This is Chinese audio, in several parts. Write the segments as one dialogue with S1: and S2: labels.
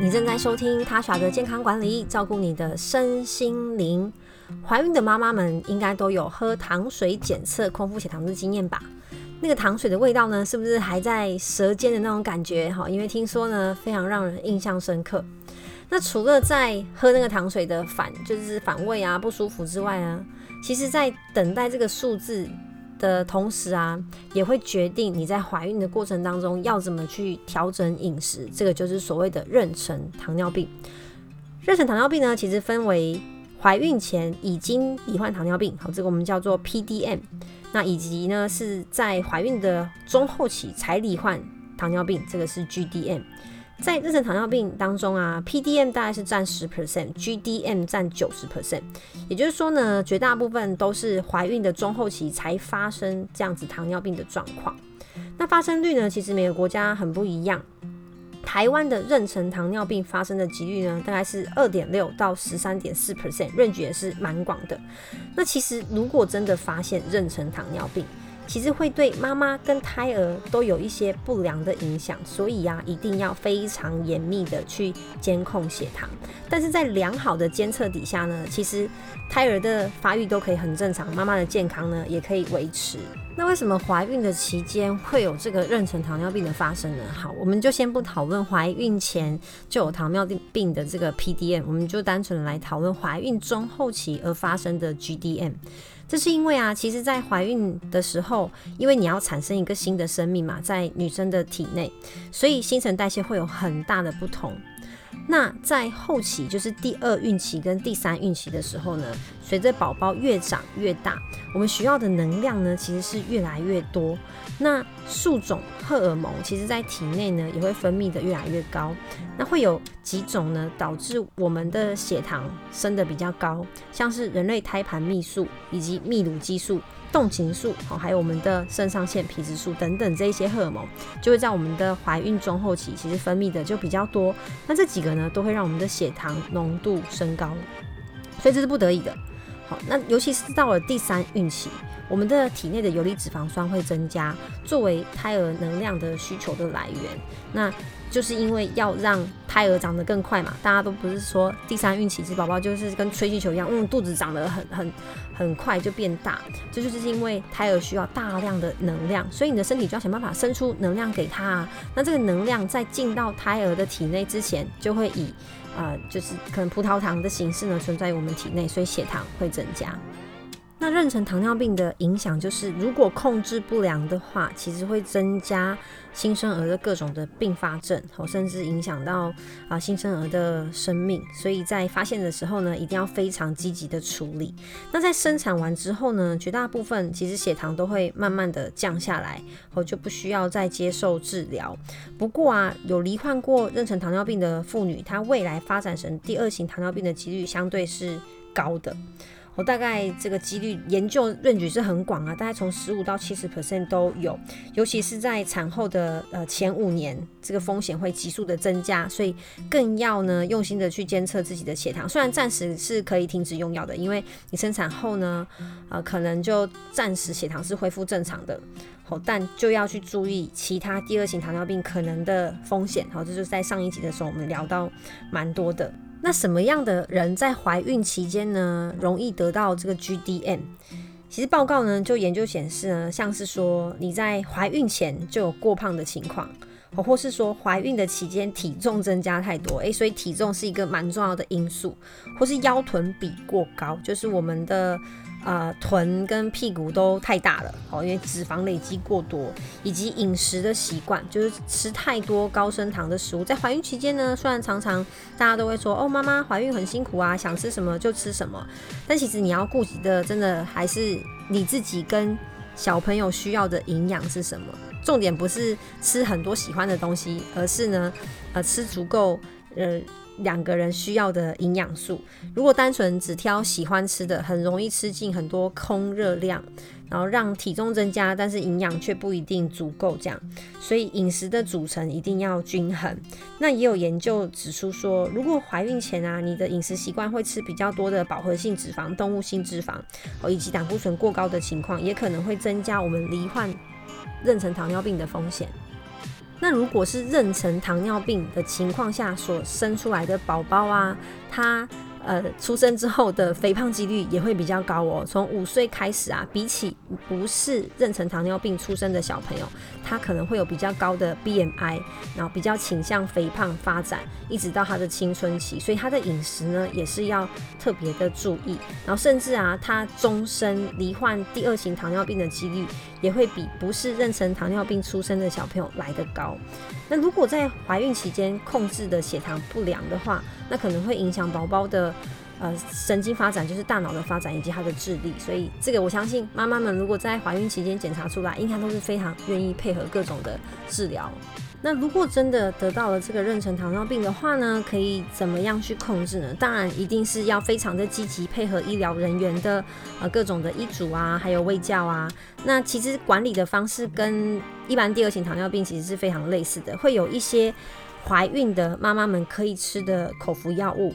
S1: 你正在收听他耍的健康管理，照顾你的身心灵。怀孕的妈妈们应该都有喝糖水检测空腹血糖的经验吧？那个糖水的味道呢，是不是还在舌尖的那种感觉？哈，因为听说呢，非常让人印象深刻。那除了在喝那个糖水的反，就是反胃啊不舒服之外啊，其实在等待这个数字。的同时啊，也会决定你在怀孕的过程当中要怎么去调整饮食。这个就是所谓的妊娠糖尿病。妊娠糖尿病呢，其实分为怀孕前已经罹患糖尿病，好，这个我们叫做 PDM。那以及呢是在怀孕的中后期才罹患糖尿病，这个是 GDM。在妊娠糖尿病当中啊，PDM 大概是占十 percent，GDM 占九十 percent。也就是说呢，绝大部分都是怀孕的中后期才发生这样子糖尿病的状况。那发生率呢，其实每个国家很不一样。台湾的妊娠糖尿病发生的几率呢，大概是二点六到十三点四 percent，范围也是蛮广的。那其实如果真的发现妊娠糖尿病，其实会对妈妈跟胎儿都有一些不良的影响，所以呀，一定要非常严密的去监控血糖。但是在良好的监测底下呢，其实胎儿的发育都可以很正常，妈妈的健康呢也可以维持。那为什么怀孕的期间会有这个妊娠糖尿病的发生呢？好，我们就先不讨论怀孕前就有糖尿病病的这个 PDM，我们就单纯来讨论怀孕中后期而发生的 GDM。这是因为啊，其实，在怀孕的时候，因为你要产生一个新的生命嘛，在女生的体内，所以新陈代谢会有很大的不同。那在后期，就是第二孕期跟第三孕期的时候呢，随着宝宝越长越大，我们需要的能量呢，其实是越来越多。那数种荷尔蒙，其实在体内呢，也会分泌的越来越高。那会有几种呢，导致我们的血糖升的比较高，像是人类胎盘泌素以及泌乳激素。动情素，哦，还有我们的肾上腺皮质素等等这一些荷尔蒙，就会在我们的怀孕中后期，其实分泌的就比较多。那这几个呢，都会让我们的血糖浓度升高，所以这是不得已的。好，那尤其是到了第三孕期，我们的体内的游离脂肪酸会增加，作为胎儿能量的需求的来源。那就是因为要让胎儿长得更快嘛，大家都不是说第三孕期这宝宝就是跟吹气球一样，嗯，肚子长得很很很快就变大，这就是因为胎儿需要大量的能量，所以你的身体就要想办法生出能量给他。啊那这个能量在进到胎儿的体内之前，就会以呃，就是可能葡萄糖的形式呢存在于我们体内，所以血糖会增加。那妊娠糖尿病的影响就是，如果控制不良的话，其实会增加新生儿的各种的并发症，哦，甚至影响到啊新生儿的生命。所以在发现的时候呢，一定要非常积极的处理。那在生产完之后呢，绝大部分其实血糖都会慢慢的降下来，哦，就不需要再接受治疗。不过啊，有罹患过妊娠糖尿病的妇女，她未来发展成第二型糖尿病的几率相对是高的。我大概这个几率研究论据是很广啊，大概从十五到七十 percent 都有，尤其是在产后的呃前五年，这个风险会急速的增加，所以更要呢用心的去监测自己的血糖。虽然暂时是可以停止用药的，因为你生产后呢，呃可能就暂时血糖是恢复正常的，好，但就要去注意其他第二型糖尿病可能的风险。好，这就是在上一集的时候我们聊到蛮多的。那什么样的人在怀孕期间呢，容易得到这个 GDM？其实报告呢，就研究显示呢，像是说你在怀孕前就有过胖的情况，或是说怀孕的期间体重增加太多，诶，所以体重是一个蛮重要的因素，或是腰臀比过高，就是我们的。啊，臀跟屁股都太大了，哦，因为脂肪累积过多，以及饮食的习惯，就是吃太多高升糖的食物。在怀孕期间呢，虽然常常大家都会说，哦，妈妈怀孕很辛苦啊，想吃什么就吃什么，但其实你要顾及的，真的还是你自己跟小朋友需要的营养是什么。重点不是吃很多喜欢的东西，而是呢，呃，吃足够，呃。两个人需要的营养素，如果单纯只挑喜欢吃的，很容易吃进很多空热量，然后让体重增加，但是营养却不一定足够。这样，所以饮食的组成一定要均衡。那也有研究指出说，如果怀孕前啊，你的饮食习惯会吃比较多的饱和性脂肪、动物性脂肪，哦，以及胆固醇过高的情况，也可能会增加我们罹患妊娠糖尿病的风险。那如果是妊娠糖尿病的情况下所生出来的宝宝啊，他呃，出生之后的肥胖几率也会比较高哦。从五岁开始啊，比起不是妊娠糖尿病出生的小朋友，他可能会有比较高的 BMI，然后比较倾向肥胖发展，一直到他的青春期。所以他的饮食呢，也是要特别的注意。然后甚至啊，他终身罹患第二型糖尿病的几率，也会比不是妊娠糖尿病出生的小朋友来得高。那如果在怀孕期间控制的血糖不良的话，那可能会影响宝宝的呃神经发展，就是大脑的发展以及他的智力。所以这个我相信妈妈们如果在怀孕期间检查出来，应该都是非常愿意配合各种的治疗。那如果真的得到了这个妊娠糖尿病的话呢，可以怎么样去控制呢？当然一定是要非常的积极配合医疗人员的呃各种的医嘱啊，还有喂教啊。那其实管理的方式跟一般第二型糖尿病其实是非常类似的，会有一些怀孕的妈妈们可以吃的口服药物，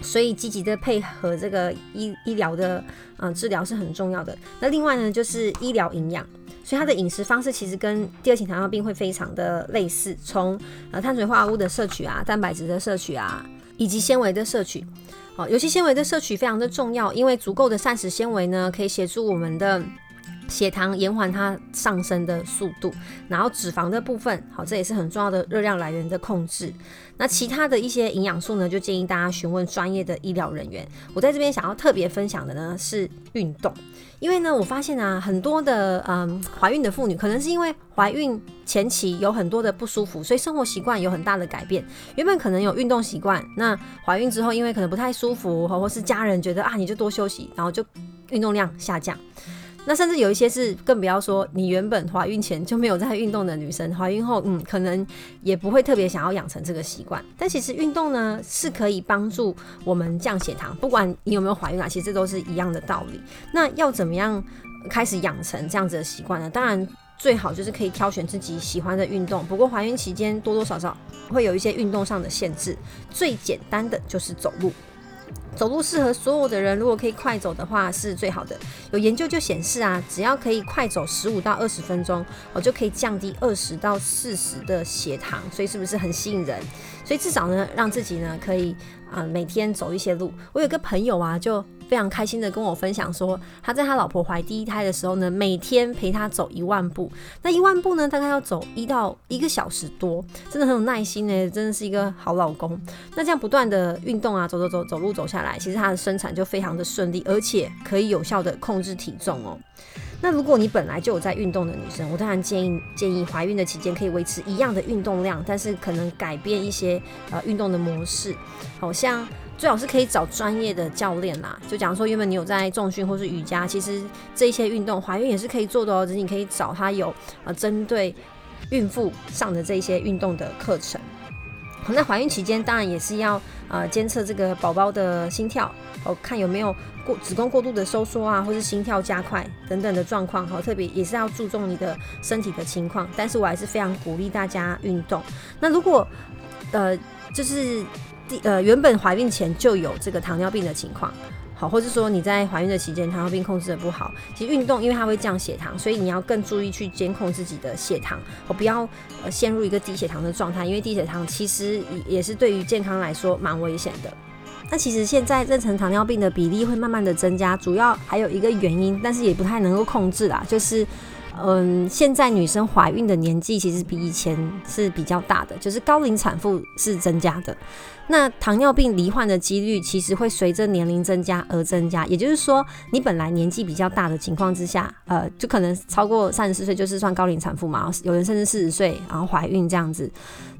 S1: 所以积极的配合这个医医疗的嗯治疗是很重要的。那另外呢，就是医疗营养。所以它的饮食方式其实跟第二型糖尿病会非常的类似，从呃碳水化合物的摄取啊、蛋白质的摄取啊，以及纤维的摄取。好，尤其纤维的摄取非常的重要，因为足够的膳食纤维呢，可以协助我们的血糖延缓它上升的速度。然后脂肪的部分，好，这也是很重要的热量来源的控制。那其他的一些营养素呢，就建议大家询问专业的医疗人员。我在这边想要特别分享的呢是运动。因为呢，我发现啊，很多的嗯怀孕的妇女，可能是因为怀孕前期有很多的不舒服，所以生活习惯有很大的改变。原本可能有运动习惯，那怀孕之后，因为可能不太舒服，或或是家人觉得啊，你就多休息，然后就运动量下降。那甚至有一些是更不要说，你原本怀孕前就没有在运动的女生，怀孕后，嗯，可能也不会特别想要养成这个习惯。但其实运动呢，是可以帮助我们降血糖，不管你有没有怀孕啊，其实这都是一样的道理。那要怎么样开始养成这样子的习惯呢？当然，最好就是可以挑选自己喜欢的运动。不过怀孕期间多多少少会有一些运动上的限制，最简单的就是走路。走路适合所有的人，如果可以快走的话是最好的。有研究就显示啊，只要可以快走十五到二十分钟，我就可以降低二十到四十的血糖，所以是不是很吸引人？所以至少呢，让自己呢可以啊每天走一些路。我有个朋友啊，就。非常开心的跟我分享说，他在他老婆怀第一胎的时候呢，每天陪他走一万步。那一万步呢，大概要走一到一个小时多，真的很有耐心呢，真的是一个好老公。那这样不断的运动啊，走走走走路走下来，其实他的生产就非常的顺利，而且可以有效的控制体重哦。那如果你本来就有在运动的女生，我当然建议建议怀孕的期间可以维持一样的运动量，但是可能改变一些呃运动的模式，好像。最好是可以找专业的教练啦。就假如说原本你有在重训或是瑜伽，其实这一些运动怀孕也是可以做的哦。只是你可以找他有呃针对孕妇上的这一些运动的课程。那怀孕期间当然也是要呃监测这个宝宝的心跳，哦看有没有过子宫过度的收缩啊，或是心跳加快等等的状况。好，特别也是要注重你的身体的情况。但是我还是非常鼓励大家运动。那如果呃就是。呃，原本怀孕前就有这个糖尿病的情况，好，或者说你在怀孕的期间糖尿病控制的不好，其实运动因为它会降血糖，所以你要更注意去监控自己的血糖，我不要呃陷入一个低血糖的状态，因为低血糖其实也是对于健康来说蛮危险的。那其实现在妊娠糖尿病的比例会慢慢的增加，主要还有一个原因，但是也不太能够控制啦，就是。嗯，现在女生怀孕的年纪其实比以前是比较大的，就是高龄产妇是增加的。那糖尿病罹患的几率其实会随着年龄增加而增加，也就是说，你本来年纪比较大的情况之下，呃，就可能超过三十四岁就是算高龄产妇嘛，有人甚至四十岁然后怀孕这样子。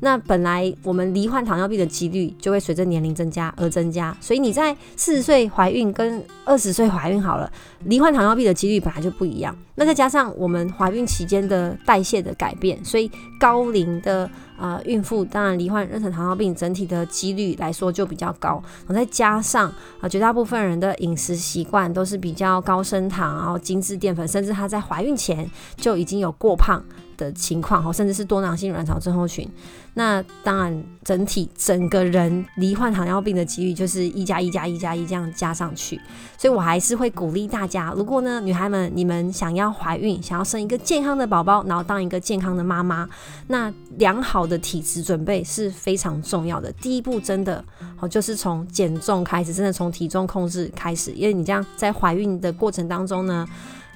S1: 那本来我们罹患糖尿病的几率就会随着年龄增加而增加，所以你在四十岁怀孕跟二十岁怀孕好了，罹患糖尿病的几率本来就不一样。那再加上我们怀孕期间的代谢的改变，所以高龄的啊孕妇当然罹患妊娠糖尿病整体的几率来说就比较高。然后再加上啊绝大部分人的饮食习惯都是比较高升糖，然后精致淀粉，甚至她在怀孕前就已经有过胖。的情况哈，甚至是多囊性卵巢症候群，那当然整体整个人罹患糖尿病的几率就是一加一加一加一这样加上去，所以我还是会鼓励大家，如果呢女孩们你们想要怀孕，想要生一个健康的宝宝，然后当一个健康的妈妈，那良好的体质准备是非常重要的。第一步真的好就是从减重开始，真的从体重控制开始，因为你这样在怀孕的过程当中呢，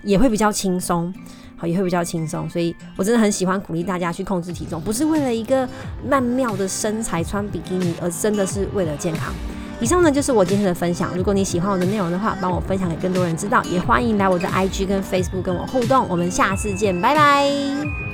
S1: 也会比较轻松。也会比较轻松，所以我真的很喜欢鼓励大家去控制体重，不是为了一个曼妙的身材穿比基尼，而真的是为了健康。以上呢就是我今天的分享，如果你喜欢我的内容的话，帮我分享给更多人知道，也欢迎来我的 IG 跟 Facebook 跟我互动。我们下次见，拜拜。